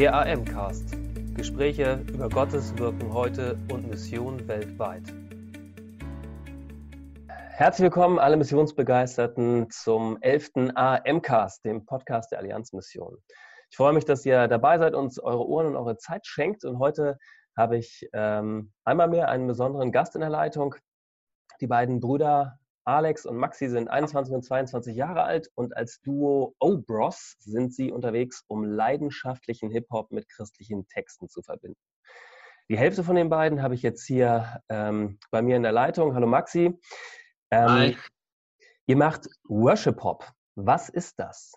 Der AM-Cast. Gespräche über Gottes Wirken heute und Mission weltweit. Herzlich willkommen, alle Missionsbegeisterten, zum 11. AM-Cast, dem Podcast der Allianzmission. Ich freue mich, dass ihr dabei seid, uns eure Ohren und eure Zeit schenkt. Und heute habe ich ähm, einmal mehr einen besonderen Gast in der Leitung. Die beiden Brüder Alex und Maxi sind 21 und 22 Jahre alt und als Duo O-Bros sind sie unterwegs, um leidenschaftlichen Hip-Hop mit christlichen Texten zu verbinden. Die Hälfte von den beiden habe ich jetzt hier ähm, bei mir in der Leitung. Hallo Maxi. Ähm, Hi. Ihr macht Worship Pop. Was ist das?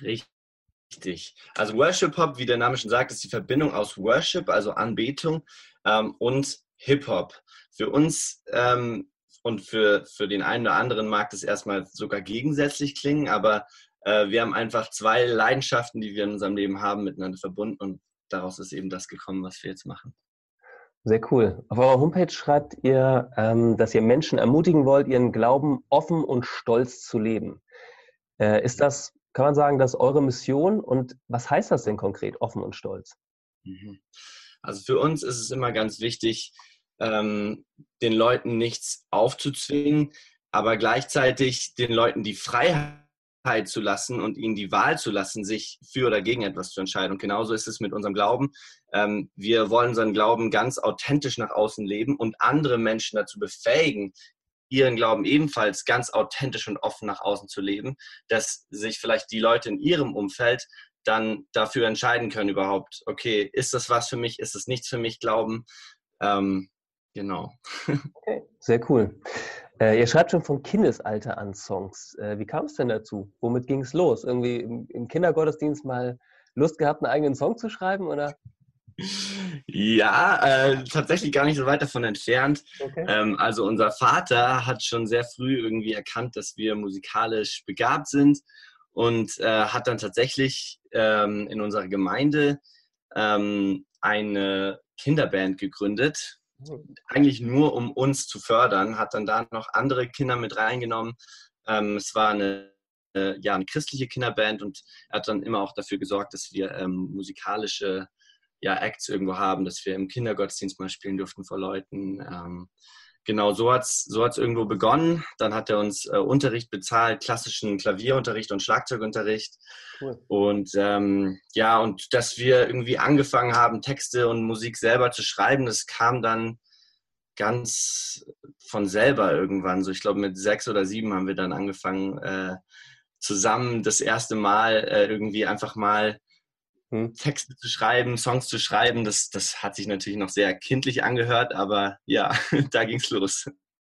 Richtig. Also Worship Pop, wie der Name schon sagt, ist die Verbindung aus Worship, also Anbetung, ähm, und Hip Hop. Für uns ähm, und für, für den einen oder anderen mag das erstmal sogar gegensätzlich klingen, aber äh, wir haben einfach zwei Leidenschaften, die wir in unserem Leben haben, miteinander verbunden und daraus ist eben das gekommen, was wir jetzt machen. Sehr cool. Auf eurer Homepage schreibt ihr, ähm, dass ihr Menschen ermutigen wollt, ihren Glauben offen und stolz zu leben. Äh, ist das, kann man sagen, das eure Mission und was heißt das denn konkret, offen und stolz? Mhm. Also für uns ist es immer ganz wichtig, ähm, den Leuten nichts aufzuzwingen, aber gleichzeitig den Leuten die Freiheit zu lassen und ihnen die Wahl zu lassen, sich für oder gegen etwas zu entscheiden. Und genauso ist es mit unserem Glauben. Ähm, wir wollen unseren Glauben ganz authentisch nach außen leben und andere Menschen dazu befähigen, ihren Glauben ebenfalls ganz authentisch und offen nach außen zu leben, dass sich vielleicht die Leute in ihrem Umfeld dann dafür entscheiden können überhaupt, okay, ist das was für mich, ist es nichts für mich, Glauben. Ähm, Genau. Okay, sehr cool. Äh, ihr schreibt schon von Kindesalter an Songs. Äh, wie kam es denn dazu? Womit ging es los? Irgendwie im, im, Kindergottesdienst mal Lust gehabt, einen eigenen Song zu schreiben? Oder? Ja, äh, tatsächlich gar nicht so weit davon entfernt. Okay. Ähm, also unser Vater hat schon sehr früh irgendwie erkannt, dass wir musikalisch begabt sind und äh, hat dann tatsächlich ähm, in unserer Gemeinde ähm, eine Kinderband gegründet eigentlich nur um uns zu fördern, hat dann da noch andere Kinder mit reingenommen. Ähm, es war eine, äh, ja, eine christliche Kinderband und er hat dann immer auch dafür gesorgt, dass wir ähm, musikalische ja, Acts irgendwo haben, dass wir im Kindergottesdienst mal spielen durften vor Leuten. Ähm, genau, so hat es so hat's irgendwo begonnen. Dann hat er uns äh, Unterricht bezahlt, klassischen Klavierunterricht und Schlagzeugunterricht. Cool. Und ähm, ja, und dass wir irgendwie angefangen haben, Texte und Musik selber zu schreiben, das kam dann ganz von selber irgendwann. So, ich glaube, mit sechs oder sieben haben wir dann angefangen, äh, zusammen das erste Mal äh, irgendwie einfach mal hm. Texte zu schreiben, Songs zu schreiben, das, das hat sich natürlich noch sehr kindlich angehört, aber ja, da ging es los.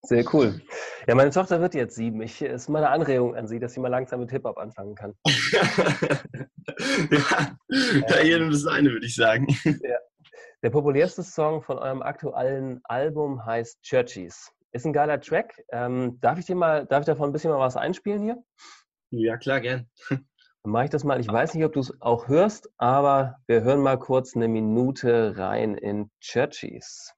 Sehr cool. Ja, meine Tochter wird jetzt sieben. Ich, ist meine Anregung an sie, dass sie mal langsam mit Hip-Hop anfangen kann. ja, da jedem das eine, würde ich sagen. Ja. Der populärste Song von eurem aktuellen Album heißt Churchies. Ist ein geiler Track. Ähm, darf ich dir mal, darf ich davon ein bisschen mal was einspielen hier? Ja, klar, gern. Dann mache ich das mal. Ich weiß nicht, ob du es auch hörst, aber wir hören mal kurz eine Minute rein in Churchies.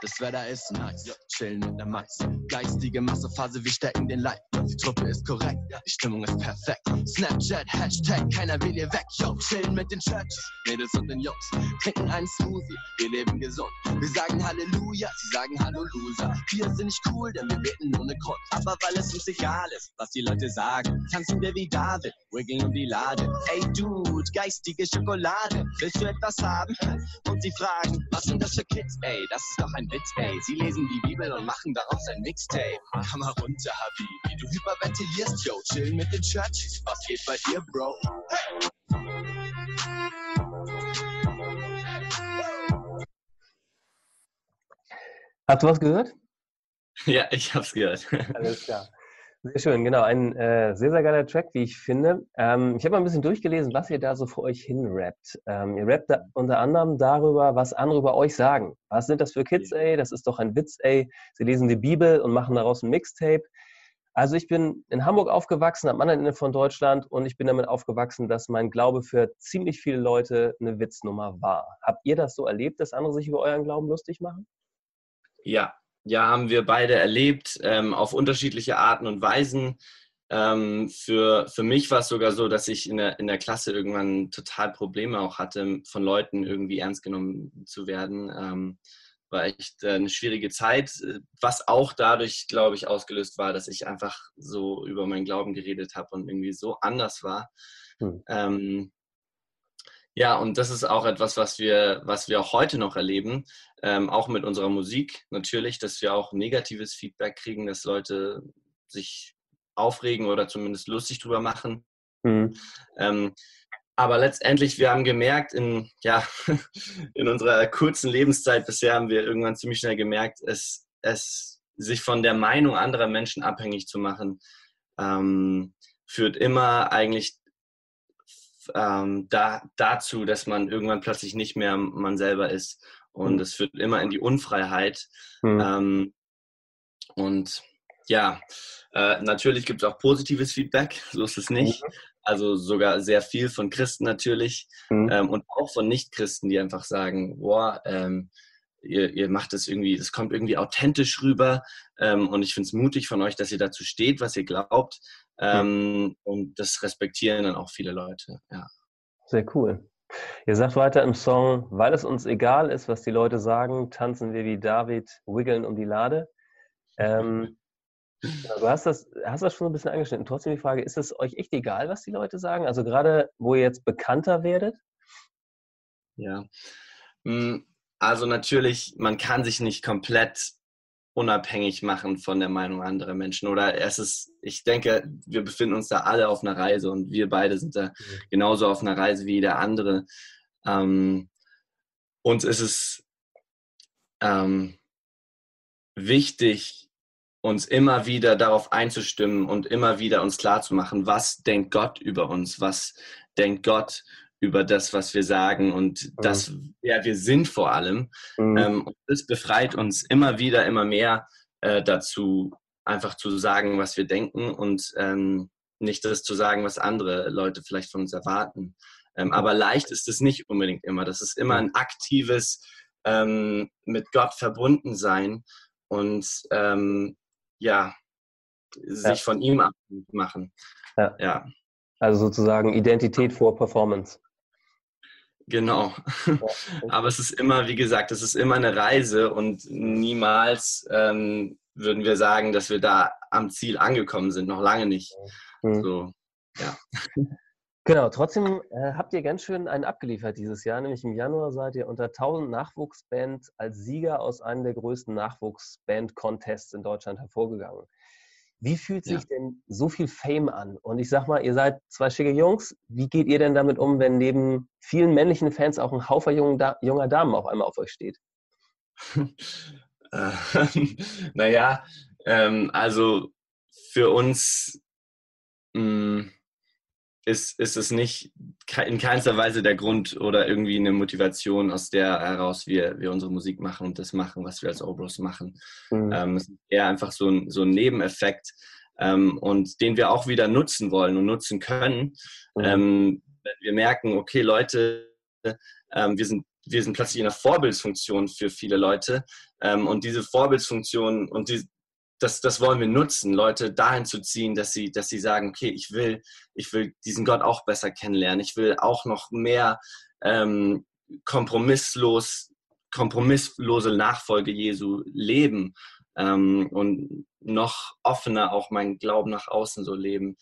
Das Wetter ist nice, chillen mit der Mais. Geistige Massephase, wir stecken den Leib. Die Truppe ist korrekt, die Stimmung ist perfekt. Snapchat, Hashtag, keiner will hier weg. Yo, chillen mit den Churches, Mädels und den Jungs. Trinken einen Smoothie, wir leben gesund. Wir sagen Halleluja, sie sagen Hallo Loser. Wir sind nicht cool, denn wir beten ohne Grund. Aber weil es uns egal ist, was die Leute sagen, tanzen wir wie David, Wigging um die Lade. Ey Dude, geistige Schokolade, willst du etwas haben? Und sie fragen, was sind das für Kids? Ey, das ist doch ein Witz, ey. Sie lesen die Bibel und machen daraus ein Mixtape. Komm mal runter, Habibi. Du hyperventilierst, yo. Chillen mit den Churches. Was geht bei dir, Bro? Hey! Hast du was gehört? Ja, ich hab's gehört. Alles klar. Sehr schön, genau. Ein äh, sehr, sehr geiler Track, wie ich finde. Ähm, ich habe mal ein bisschen durchgelesen, was ihr da so für euch hinrappt. Ähm, ihr rappt unter anderem darüber, was andere über euch sagen. Was sind das für Kids, ey? Das ist doch ein Witz, ey. Sie lesen die Bibel und machen daraus ein Mixtape. Also ich bin in Hamburg aufgewachsen, am anderen Ende von Deutschland und ich bin damit aufgewachsen, dass mein Glaube für ziemlich viele Leute eine Witznummer war. Habt ihr das so erlebt, dass andere sich über euren Glauben lustig machen? Ja, ja, haben wir beide erlebt, ähm, auf unterschiedliche Arten und Weisen. Ähm, für, für mich war es sogar so, dass ich in der, in der Klasse irgendwann total Probleme auch hatte, von Leuten irgendwie ernst genommen zu werden. Ähm, war echt äh, eine schwierige Zeit, was auch dadurch, glaube ich, ausgelöst war, dass ich einfach so über meinen Glauben geredet habe und irgendwie so anders war. Hm. Ähm, ja, und das ist auch etwas, was wir, was wir auch heute noch erleben, ähm, auch mit unserer Musik natürlich, dass wir auch negatives Feedback kriegen, dass Leute sich aufregen oder zumindest lustig drüber machen. Mhm. Ähm, aber letztendlich, wir haben gemerkt, in, ja, in unserer kurzen Lebenszeit bisher haben wir irgendwann ziemlich schnell gemerkt, es, es sich von der Meinung anderer Menschen abhängig zu machen, ähm, führt immer eigentlich ähm, da, dazu, dass man irgendwann plötzlich nicht mehr man selber ist. Und es führt immer in die Unfreiheit. Mhm. Ähm, und ja, äh, natürlich gibt es auch positives Feedback, so ist es nicht. Mhm. Also sogar sehr viel von Christen natürlich mhm. ähm, und auch von Nichtchristen, die einfach sagen, boah, ähm, ihr, ihr macht es irgendwie, es kommt irgendwie authentisch rüber ähm, und ich finde es mutig von euch, dass ihr dazu steht, was ihr glaubt ähm, und das respektieren dann auch viele Leute. Ja. Sehr cool. Ihr sagt weiter im Song, weil es uns egal ist, was die Leute sagen, tanzen wir wie David, wiggeln um die Lade. Ähm, genau, du hast das, hast das schon ein bisschen angeschnitten. Trotzdem die Frage, ist es euch echt egal, was die Leute sagen? Also gerade, wo ihr jetzt bekannter werdet? Ja, hm, also natürlich, man kann sich nicht komplett unabhängig machen von der Meinung anderer Menschen. Oder es ist, ich denke, wir befinden uns da alle auf einer Reise und wir beide sind da mhm. genauso auf einer Reise wie der andere. Ähm, uns ist es ähm, wichtig, uns immer wieder darauf einzustimmen und immer wieder uns klarzumachen, was denkt Gott über uns, was denkt Gott über das, was wir sagen und mhm. das, wer wir sind vor allem. Mhm. Ähm, und das befreit uns immer wieder, immer mehr äh, dazu, einfach zu sagen, was wir denken und ähm, nicht das zu sagen, was andere Leute vielleicht von uns erwarten. Ähm, mhm. aber leicht ist es nicht unbedingt immer. Das ist immer ein aktives ähm, mit Gott verbunden sein und ähm, ja, sich ja. von ihm abhängig machen. Ja. ja. Also sozusagen Identität vor Performance. Genau. Aber es ist immer, wie gesagt, es ist immer eine Reise und niemals ähm, würden wir sagen, dass wir da am Ziel angekommen sind. Noch lange nicht. Mhm. So, ja. Genau, trotzdem äh, habt ihr ganz schön einen abgeliefert dieses Jahr, nämlich im Januar seid ihr unter 1000 Nachwuchsband als Sieger aus einem der größten Nachwuchsband-Contests in Deutschland hervorgegangen. Wie fühlt sich ja. denn so viel Fame an? Und ich sag mal, ihr seid zwei schicke Jungs. Wie geht ihr denn damit um, wenn neben vielen männlichen Fans auch ein Haufer junger Damen auf einmal auf euch steht? naja, ähm, also für uns mh, mm, ist, ist es nicht in keinster Weise der Grund oder irgendwie eine Motivation, aus der heraus wir, wir unsere Musik machen und das machen, was wir als Obros machen. Mhm. Ähm, es ist eher einfach so ein, so ein Nebeneffekt ähm, und den wir auch wieder nutzen wollen und nutzen können. Mhm. Ähm, wenn wir merken, okay, Leute, ähm, wir sind wir sind plötzlich in einer Vorbildsfunktion für viele Leute. Ähm, und diese Vorbildsfunktion und die, das, das wollen wir nutzen, Leute dahin zu ziehen, dass sie, dass sie sagen, okay, ich will, ich will diesen Gott auch besser kennenlernen. Ich will auch noch mehr ähm, kompromisslos, kompromisslose Nachfolge Jesu leben ähm, und noch offener auch meinen Glauben nach außen so leben.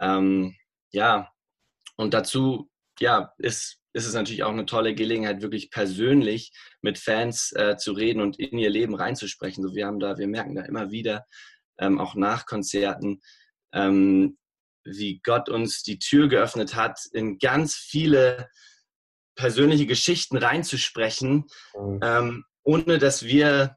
Ähm, ja, und dazu ja, ist ist es natürlich auch eine tolle Gelegenheit, wirklich persönlich mit Fans äh, zu reden und in ihr Leben reinzusprechen. So, wir haben da, wir merken da immer wieder, ähm, auch nach Konzerten, ähm, wie Gott uns die Tür geöffnet hat, in ganz viele persönliche Geschichten reinzusprechen, mhm. ähm, ohne dass wir,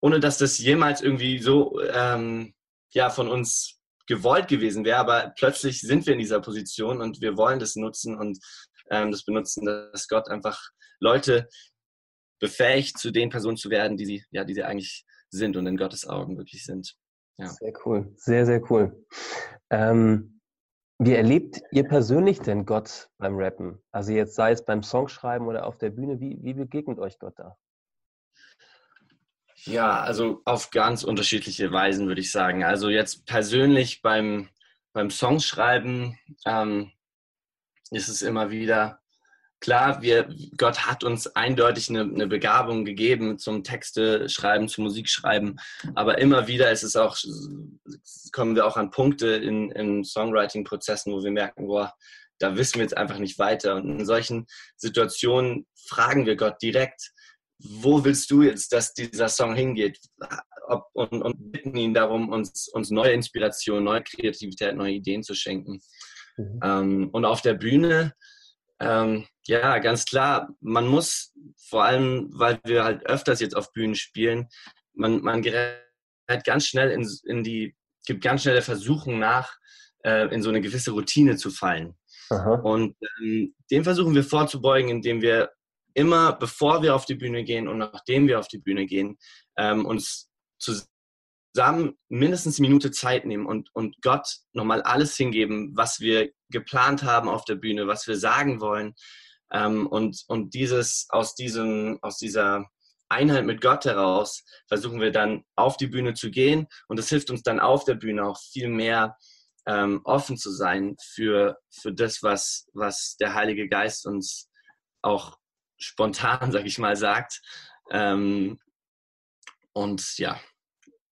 ohne dass das jemals irgendwie so ähm, ja, von uns gewollt gewesen wäre, aber plötzlich sind wir in dieser Position und wir wollen das nutzen und ähm, das benutzen, dass Gott einfach Leute befähigt, zu den Personen zu werden, die sie, ja, die sie eigentlich sind und in Gottes Augen wirklich sind. Ja. Sehr cool, sehr, sehr cool. Ähm, wie erlebt ihr persönlich denn Gott beim Rappen? Also jetzt sei es beim Songschreiben oder auf der Bühne, wie, wie begegnet euch Gott da? Ja, also auf ganz unterschiedliche Weisen würde ich sagen. Also jetzt persönlich beim, beim Songschreiben ähm, ist es immer wieder klar, wir, Gott hat uns eindeutig eine, eine, Begabung gegeben zum Texte schreiben, zum Musik schreiben, aber immer wieder ist es auch, kommen wir auch an Punkte in, in Songwriting-Prozessen, wo wir merken, boah, da wissen wir jetzt einfach nicht weiter. Und in solchen Situationen fragen wir Gott direkt, wo willst du jetzt, dass dieser Song hingeht? Ob, und, und, bitten ihn darum, uns, uns neue Inspiration, neue Kreativität, neue Ideen zu schenken. Mhm. Ähm, und auf der Bühne, ähm, ja, ganz klar, man muss vor allem, weil wir halt öfters jetzt auf Bühnen spielen, man, man gerät ganz schnell in, in die, gibt ganz schnell der Versuchung nach, äh, in so eine gewisse Routine zu fallen. Aha. Und ähm, dem versuchen wir vorzubeugen, indem wir immer, bevor wir auf die Bühne gehen und nachdem wir auf die Bühne gehen, ähm, uns zusammen mindestens eine Minute Zeit nehmen und, und Gott nochmal alles hingeben, was wir geplant haben auf der Bühne, was wir sagen wollen. Ähm, und, und dieses aus, diesem, aus dieser Einheit mit Gott heraus versuchen wir dann auf die Bühne zu gehen. Und das hilft uns dann auf der Bühne auch viel mehr ähm, offen zu sein für, für das, was, was der Heilige Geist uns auch spontan, sag ich mal, sagt. Ähm, und ja,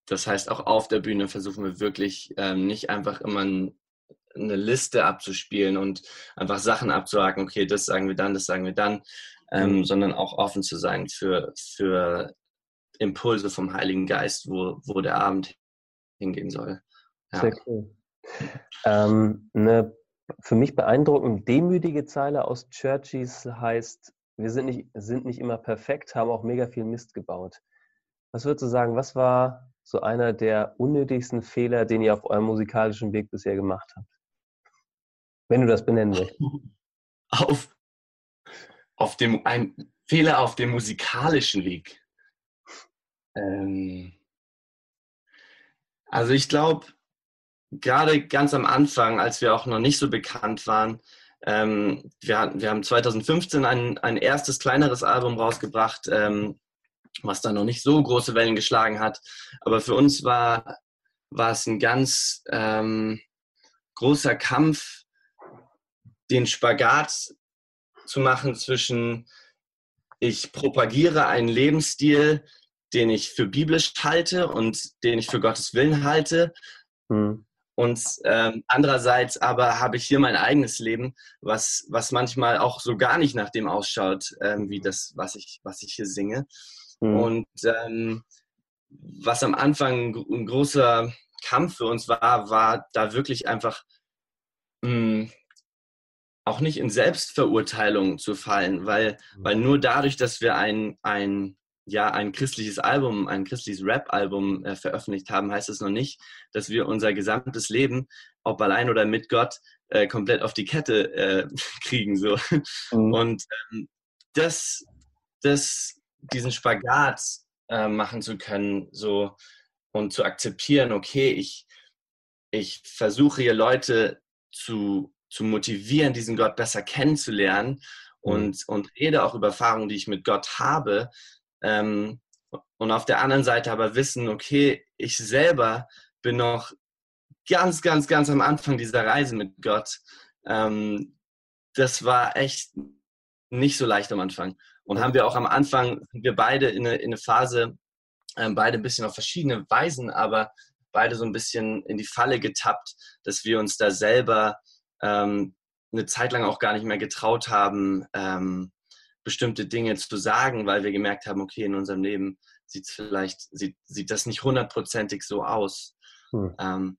das heißt, auch auf der Bühne versuchen wir wirklich ähm, nicht einfach immer ein, eine Liste abzuspielen und einfach Sachen abzuhaken, okay, das sagen wir dann, das sagen wir dann, ähm, mhm. sondern auch offen zu sein für, für Impulse vom Heiligen Geist, wo, wo der Abend hingehen soll. Ja. Sehr cool. Ähm, eine für mich beeindruckend demütige Zeile aus Churchies heißt, wir sind nicht, sind nicht immer perfekt, haben auch mega viel Mist gebaut. Was würdest du sagen, was war so einer der unnötigsten Fehler, den ihr auf eurem musikalischen Weg bisher gemacht habt? Wenn du das benennen willst. Auf, auf dem, ein Fehler auf dem musikalischen Weg. Ähm, also ich glaube, gerade ganz am Anfang, als wir auch noch nicht so bekannt waren, ähm, wir, wir haben 2015 ein, ein erstes kleineres Album rausgebracht, ähm, was dann noch nicht so große Wellen geschlagen hat. Aber für uns war, war es ein ganz ähm, großer Kampf, den Spagat zu machen zwischen, ich propagiere einen Lebensstil, den ich für biblisch halte und den ich für Gottes Willen halte. Mhm. Und ähm, andererseits aber habe ich hier mein eigenes Leben, was, was manchmal auch so gar nicht nach dem ausschaut, ähm, wie das, was ich, was ich hier singe. Mhm. Und ähm, was am Anfang ein großer Kampf für uns war, war da wirklich einfach mh, hm, auch nicht in Selbstverurteilung zu fallen, weil, mhm. weil nur dadurch, dass wir ein, ein ja ein christliches Album, ein christliches Rap-Album äh, veröffentlicht haben, heißt es noch nicht, dass wir unser gesamtes Leben, ob allein oder mit Gott, äh, komplett auf die Kette äh, kriegen. So. Mhm. Und ähm, das, das, diesen Spagat äh, machen zu können, so und zu akzeptieren, okay, ich, ich versuche hier Leute zu, zu motivieren, diesen Gott besser kennenzulernen mhm. und, und rede auch über Erfahrungen, die ich mit Gott habe, ähm, und auf der anderen Seite aber wissen, okay, ich selber bin noch ganz, ganz, ganz am Anfang dieser Reise mit Gott. Ähm, das war echt nicht so leicht am Anfang. Und haben wir auch am Anfang, wir beide in eine, in eine Phase, ähm, beide ein bisschen auf verschiedene Weisen, aber beide so ein bisschen in die Falle getappt, dass wir uns da selber ähm, eine Zeit lang auch gar nicht mehr getraut haben, ähm, bestimmte Dinge zu sagen, weil wir gemerkt haben, okay, in unserem Leben sieht es vielleicht, sieht, sieht das nicht hundertprozentig so aus. Hm. Ähm,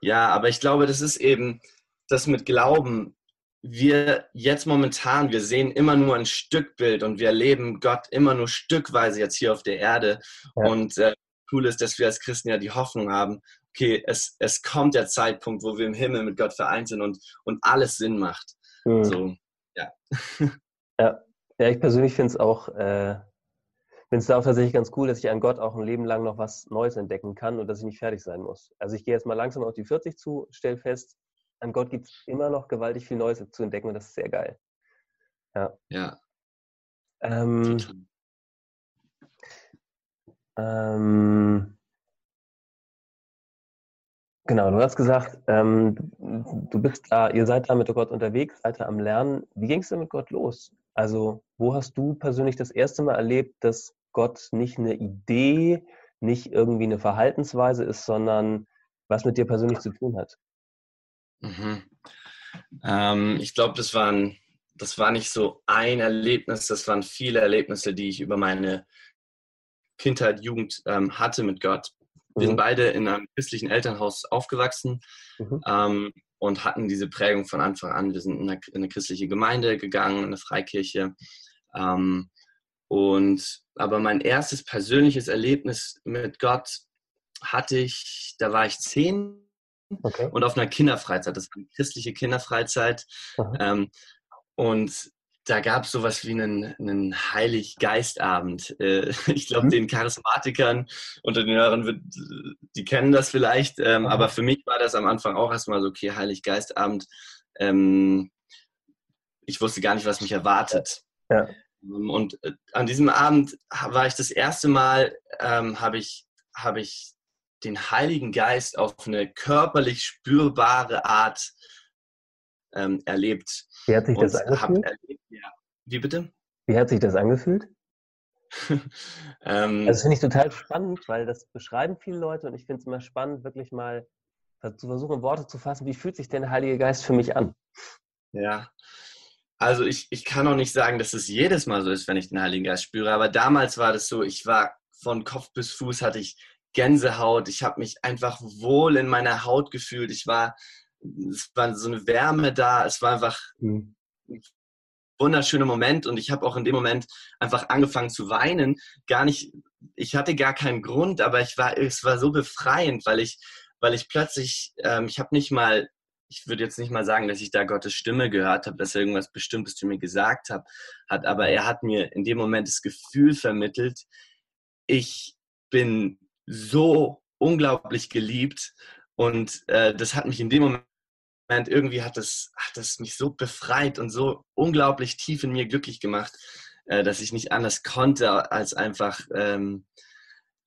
ja, aber ich glaube, das ist eben das mit Glauben. Wir jetzt momentan, wir sehen immer nur ein Stückbild und wir erleben Gott immer nur stückweise jetzt hier auf der Erde. Ja. Und äh, cool ist, dass wir als Christen ja die Hoffnung haben, okay, es, es kommt der Zeitpunkt, wo wir im Himmel mit Gott vereint sind und, und alles Sinn macht. Hm. So, ja. Ja, ja ich persönlich finde es auch, äh, finde es auch tatsächlich ganz cool, dass ich an Gott auch ein Leben lang noch was Neues entdecken kann und dass ich nicht fertig sein muss. Also ich gehe jetzt mal langsam auf die 40 zu, stelle fest, an Gott gibt es immer noch gewaltig viel Neues zu entdecken und das ist sehr geil. Ja. Ja. Ähm, Ähm, genau, du hast gesagt, ähm, du bist da, ihr seid da mit Gott unterwegs, seid da am Lernen. Wie ging es denn mit Gott los? Also, wo hast du persönlich das erste Mal erlebt, dass Gott nicht eine Idee, nicht irgendwie eine Verhaltensweise ist, sondern was mit dir persönlich zu tun hat? Mhm. Ähm, ich glaube, das, das war nicht so ein Erlebnis, das waren viele Erlebnisse, die ich über meine Kindheit, Jugend ähm, hatte mit Gott. Wir mhm. sind beide in einem christlichen Elternhaus aufgewachsen mhm. ähm, und hatten diese Prägung von Anfang an. Wir sind in eine, in eine christliche Gemeinde gegangen, in eine Freikirche. Ähm, und aber mein erstes persönliches Erlebnis mit Gott hatte ich, da war ich zehn okay. und auf einer Kinderfreizeit. Das war eine christliche Kinderfreizeit. Ähm, und da gab es sowas wie einen, einen Heiliggeistabend. Äh, ich glaube, mhm. den Charismatikern unter den Hörern, die kennen das vielleicht. Ähm, aber für mich war das am Anfang auch erstmal so, okay, Heiliggeistabend. Ähm, ich wusste gar nicht, was mich erwartet. Ja. Ähm, und äh, an diesem Abend war ich das erste Mal, ähm, habe ich, hab ich den Heiligen Geist auf eine körperlich spürbare Art ähm, erlebt. Wie hat sich das angefühlt? Erlebt, ja. Wie bitte? Wie hat sich das angefühlt? ähm, also das finde ich total spannend, weil das beschreiben viele Leute und ich finde es immer spannend, wirklich mal zu versuchen, Worte zu fassen, wie fühlt sich denn der Heilige Geist für mich an? Ja, also ich, ich kann auch nicht sagen, dass es jedes Mal so ist, wenn ich den Heiligen Geist spüre, aber damals war das so, ich war von Kopf bis Fuß hatte ich Gänsehaut, ich habe mich einfach wohl in meiner Haut gefühlt, ich war, es war so eine Wärme da, es war einfach mhm. ein wunderschöner Moment. Und ich habe auch in dem Moment einfach angefangen zu weinen, gar nicht, ich hatte gar keinen Grund, aber ich war, es war so befreiend, weil ich, weil ich plötzlich, ähm, ich habe nicht mal ich würde jetzt nicht mal sagen, dass ich da Gottes Stimme gehört habe, dass er irgendwas Bestimmtes zu mir gesagt hat, hat, aber er hat mir in dem Moment das Gefühl vermittelt, ich bin so unglaublich geliebt und äh, das hat mich in dem Moment irgendwie hat das, hat das mich so befreit und so unglaublich tief in mir glücklich gemacht, äh, dass ich nicht anders konnte, als einfach ähm,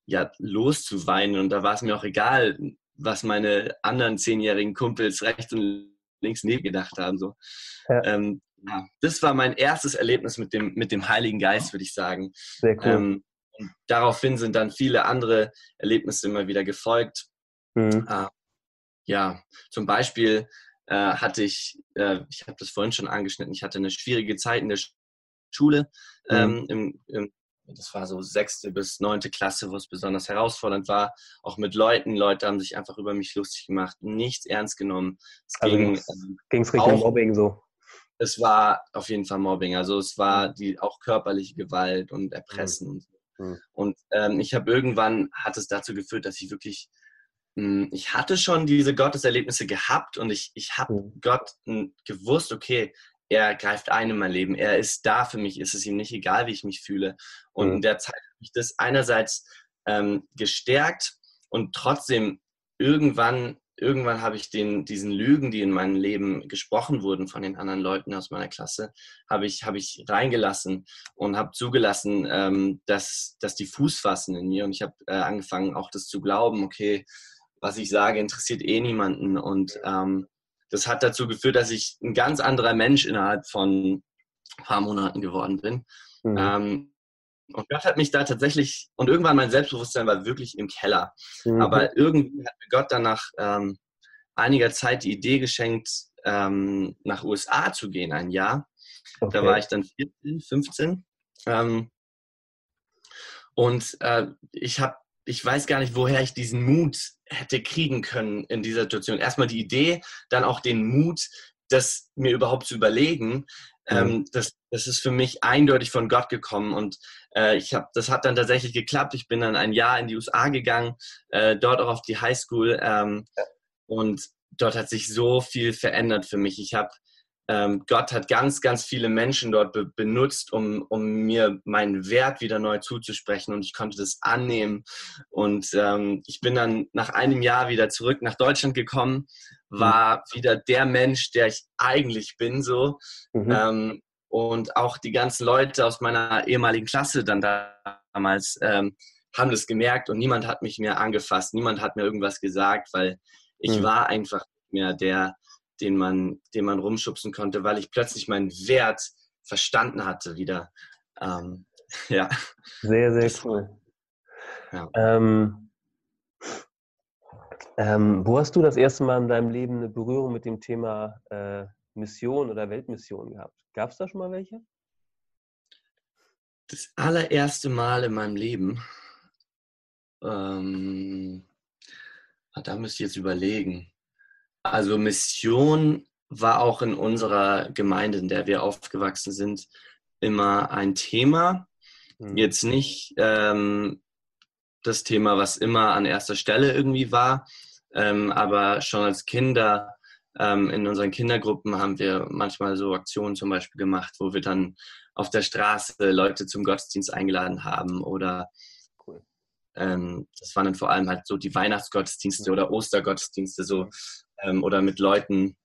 ja, loszuweinen. Und da war es mir auch egal, was meine anderen zehnjährigen Kumpels rechts und links neben gedacht haben. So. Ja. Ähm, ja, das war mein erstes Erlebnis mit dem, mit dem Heiligen Geist, würde ich sagen. Sehr cool. Ähm, daraufhin sind dann viele andere Erlebnisse immer wieder gefolgt. Mhm. Äh, ja, zum Beispiel äh, hatte ich, äh, ich habe das vorhin schon angeschnitten, ich hatte eine schwierige Zeit in der Schule mhm. ähm, im, im das war so sechste bis neunte Klasse, wo es besonders herausfordernd war. Auch mit Leuten. Leute haben sich einfach über mich lustig gemacht, nichts ernst genommen. Es also ging es ähm, Richtung auch, Mobbing so. Es war auf jeden Fall Mobbing. Also es war mhm. die auch körperliche Gewalt und Erpressen. Mhm. Mhm. Und ähm, ich habe irgendwann hat es dazu geführt, dass ich wirklich mh, hm, ich hatte schon diese Gotteserlebnisse gehabt und ich, ich habe mhm. Gott mh, hm, gewusst, okay, er greift ein in mein Leben. Er ist da für mich. Ist es ihm nicht egal, wie ich mich fühle. Und mhm. in der Zeit habe ich das einerseits ähm, gestärkt und trotzdem irgendwann, irgendwann habe ich den, diesen Lügen, die in meinem Leben gesprochen wurden von den anderen Leuten aus meiner Klasse, habe ich, habe ich reingelassen und habe zugelassen, ähm, dass, dass die Fuß fassen in mir. Und ich habe äh, angefangen, auch das zu glauben, okay, was ich sage, interessiert eh niemanden. Und ähm, das hat dazu geführt, dass ich ein ganz anderer Mensch innerhalb von ein paar Monaten geworden bin. Mhm. Ähm, und Gott hat mich da tatsächlich, und irgendwann mein Selbstbewusstsein war wirklich im Keller. Mhm. Aber irgendwie hat mir Gott dann nach ähm, einiger Zeit die Idee geschenkt, ähm, nach USA zu gehen, ein Jahr. Okay. Da war ich dann 14, 15. Ähm, und äh, ich habe ich weiß gar nicht, woher ich diesen Mut hätte kriegen können in dieser Situation. Erstmal die Idee, dann auch den Mut, das mir überhaupt zu überlegen. Ähm, das, das ist für mich eindeutig von Gott gekommen und äh, ich habe, das hat dann tatsächlich geklappt. Ich bin dann ein Jahr in die USA gegangen, äh, dort auch auf die Highschool ähm, und dort hat sich so viel verändert für mich. Ich habe ähm, Gott hat ganz, ganz viele Menschen dort be benutzt, um, um mir meinen Wert wieder neu zuzusprechen und ich konnte das annehmen. Und ähm, ich bin dann nach einem Jahr wieder zurück nach Deutschland gekommen. War mhm. wieder der Mensch, der ich eigentlich bin, so. Mhm. Ähm, und auch die ganzen Leute aus meiner ehemaligen Klasse dann damals ähm, haben das gemerkt und niemand hat mich mehr angefasst, niemand hat mir irgendwas gesagt, weil ich mhm. war einfach nicht mehr der, den man, den man rumschubsen konnte, weil ich plötzlich meinen Wert verstanden hatte wieder. Ähm, ja. Sehr, sehr cool. Ja. Ähm, ähm, wo hast du das erste Mal in deinem Leben eine Berührung mit dem Thema äh, Mission oder Weltmission gehabt? Gab es da schon mal welche? Das allererste Mal in meinem Leben, ähm, ah, da müsste ich jetzt überlegen. Also Mission war auch in unserer Gemeinde, in der wir aufgewachsen sind, immer ein Thema. Mhm. Jetzt nicht ähm, das Thema, was immer an erster Stelle irgendwie war, ähm, aber schon als Kinder ähm, in unseren Kindergruppen haben wir manchmal so Aktionen zum Beispiel gemacht, wo wir dann auf der Straße Leute zum Gottesdienst eingeladen haben oder cool. ähm, das waren dann vor allem halt so die Weihnachtsgottesdienste oder Ostergottesdienste so ähm, oder mit Leuten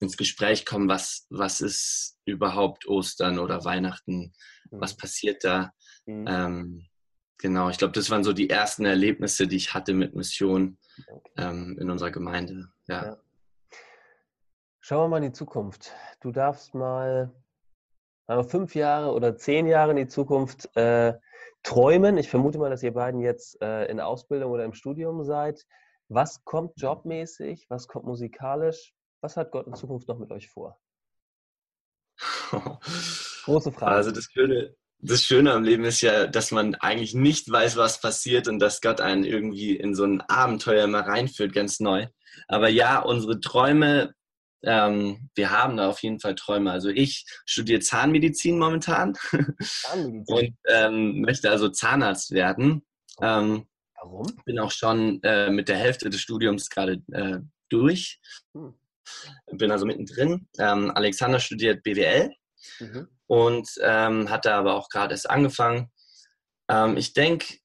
ins Gespräch kommen, was, was ist überhaupt Ostern oder Weihnachten, mhm. was passiert da. Mhm. Ähm, genau, ich glaube, das waren so die ersten Erlebnisse, die ich hatte mit Mission ähm, in unserer Gemeinde. Ja. ja. Schauen wir mal in die Zukunft. Du darfst mal fünf Jahre oder zehn Jahre in die Zukunft äh, träumen. Ich vermute mal, dass ihr beiden jetzt äh, in Ausbildung oder im Studium seid. Was kommt jobmäßig? Was kommt musikalisch? Was hat Gott in Zukunft noch mit euch vor? Große Frage. Also das Schöne, das Schöne am Leben ist ja, dass man eigentlich nicht weiß, was passiert und dass Gott einen irgendwie in so ein Abenteuer mal reinführt, ganz neu. Aber ja, unsere Träume, ähm, wir haben da auf jeden Fall Träume. Also ich studiere Zahnmedizin momentan Zahnmedizin. und ähm, möchte also Zahnarzt werden. Ähm, Warum? Bin auch schon äh, mit der Hälfte des Studiums gerade äh, durch. Hm. Bin also mittendrin. Ähm, Alexander studiert BWL mhm. Und ähm, hat da aber auch gerade erst angefangen. Ähm, ich denke,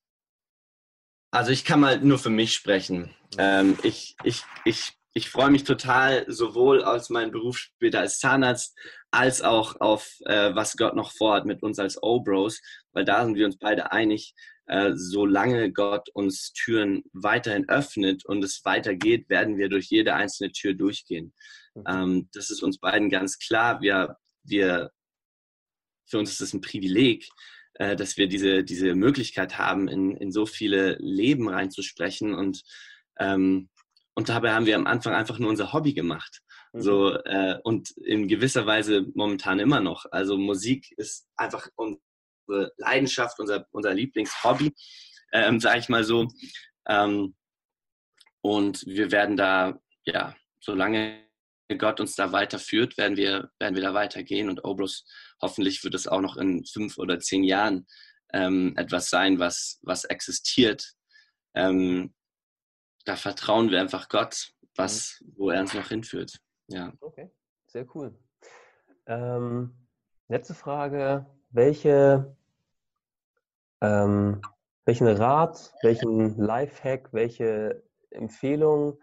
also ich kann mal nur für mich sprechen. Ähm, ich, ich, ich, ich freue mich total sowohl aus meinem Beruf später als Zahnarzt als auch auf äh, was Gott noch vorhat mit uns als O-Bros, weil da sind wir uns beide einig, äh, solange Gott uns Türen weiterhin öffnet und es weitergeht, werden wir durch jede einzelne Tür durchgehen. Mhm. Ähm, das ist uns beiden ganz klar. Wir, wir, für uns ist es ein Privileg, äh, dass wir diese, diese Möglichkeit haben, in, in so viele Leben reinzusprechen. Und, ähm, und dabei haben wir am Anfang einfach nur unser Hobby gemacht. Mhm. So, äh, und in gewisser Weise momentan immer noch. Also Musik ist einfach unsere Leidenschaft, unser, unser Lieblingshobby, ähm, sage ich mal so. Ähm, und wir werden da, ja, solange Gott uns da weiterführt, werden wir, werden wir da weitergehen. Und Obros, hoffentlich wird es auch noch in fünf oder zehn Jahren ähm, etwas sein, was, was existiert. Ähm, da vertrauen wir einfach Gott, was, wo er uns noch hinführt. Ja. Okay, sehr cool. Ähm, letzte Frage. Welche ähm, welchen Rat, welchen Lifehack, welche Empfehlung,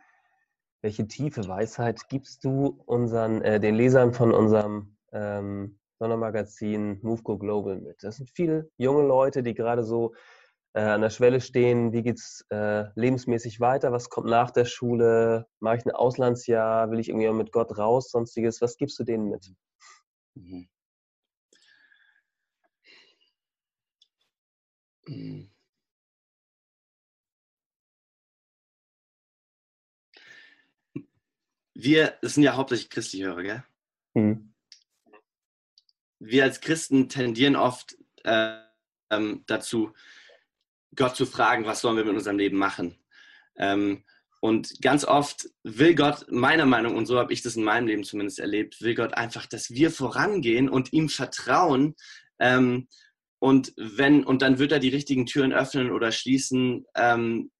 welche tiefe Weisheit gibst du unseren, äh, den Lesern von unserem ähm, Sondermagazin MoveGo Global mit? Das sind viele junge Leute, die gerade so äh, an der Schwelle stehen. Wie geht es äh, lebensmäßig weiter? Was kommt nach der Schule? Mache ich ein Auslandsjahr? Will ich irgendwie mit Gott raus? Sonstiges? Was gibst du denen mit? Mhm. Mhm. Wir das sind ja hauptsächlich christliche Hörer, gell? Mhm. Wir als Christen tendieren oft äh, ähm, dazu, Gott zu fragen, was sollen wir mit unserem Leben machen? Ähm, und ganz oft will Gott, meiner Meinung, und so habe ich das in meinem Leben zumindest erlebt, will Gott einfach, dass wir vorangehen und ihm vertrauen, ähm, und wenn, und dann wird er die richtigen Türen öffnen oder schließen, ähm,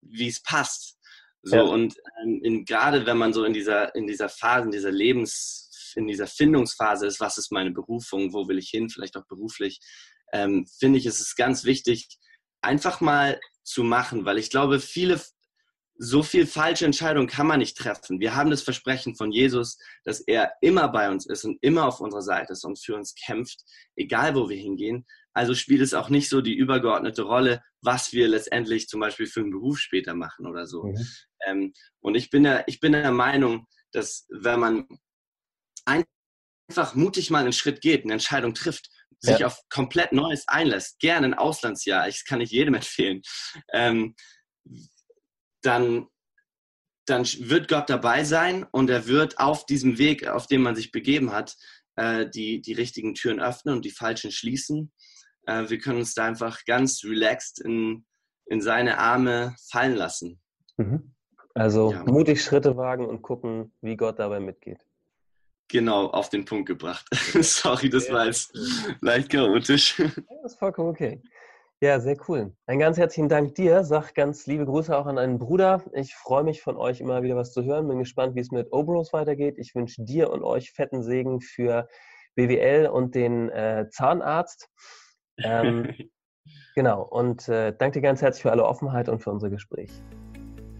wie es passt. So, ja. und ähm, in, gerade wenn man so in dieser, in dieser Phase, in dieser Lebens, in dieser Findungsphase ist, was ist meine Berufung, wo will ich hin, vielleicht auch beruflich, ähm, finde ich, ist es ganz wichtig, einfach mal zu machen, weil ich glaube, viele so viel falsche Entscheidungen kann man nicht treffen. Wir haben das Versprechen von Jesus, dass er immer bei uns ist und immer auf unserer Seite ist und für uns kämpft, egal wo wir hingehen. Also spielt es auch nicht so die übergeordnete Rolle, was wir letztendlich zum Beispiel für einen Beruf später machen oder so. Mhm. Ähm, und ich bin, der, ich bin der Meinung, dass wenn man einfach mutig mal einen Schritt geht, eine Entscheidung trifft, sich ja. auf komplett Neues einlässt, gerne ein Auslandsjahr, ich kann ich jedem empfehlen, ähm, dann, dann wird Gott dabei sein und er wird auf diesem Weg, auf dem man sich begeben hat, äh, die, die richtigen Türen öffnen und die falschen schließen. Äh, wir können uns da einfach ganz relaxed in, in seine Arme fallen lassen. Mhm. Also ja. mutig Schritte wagen und gucken, wie Gott dabei mitgeht. Genau, auf den Punkt gebracht. Sorry, das war jetzt leicht chaotisch. Das ist vollkommen okay. Ja, sehr cool. Ein ganz herzlichen Dank dir. Sag ganz liebe Grüße auch an deinen Bruder. Ich freue mich von euch immer wieder was zu hören. Bin gespannt, wie es mit Obros weitergeht. Ich wünsche dir und euch fetten Segen für BWL und den äh, Zahnarzt. Ähm, genau. Und äh, danke dir ganz herzlich für alle Offenheit und für unser Gespräch.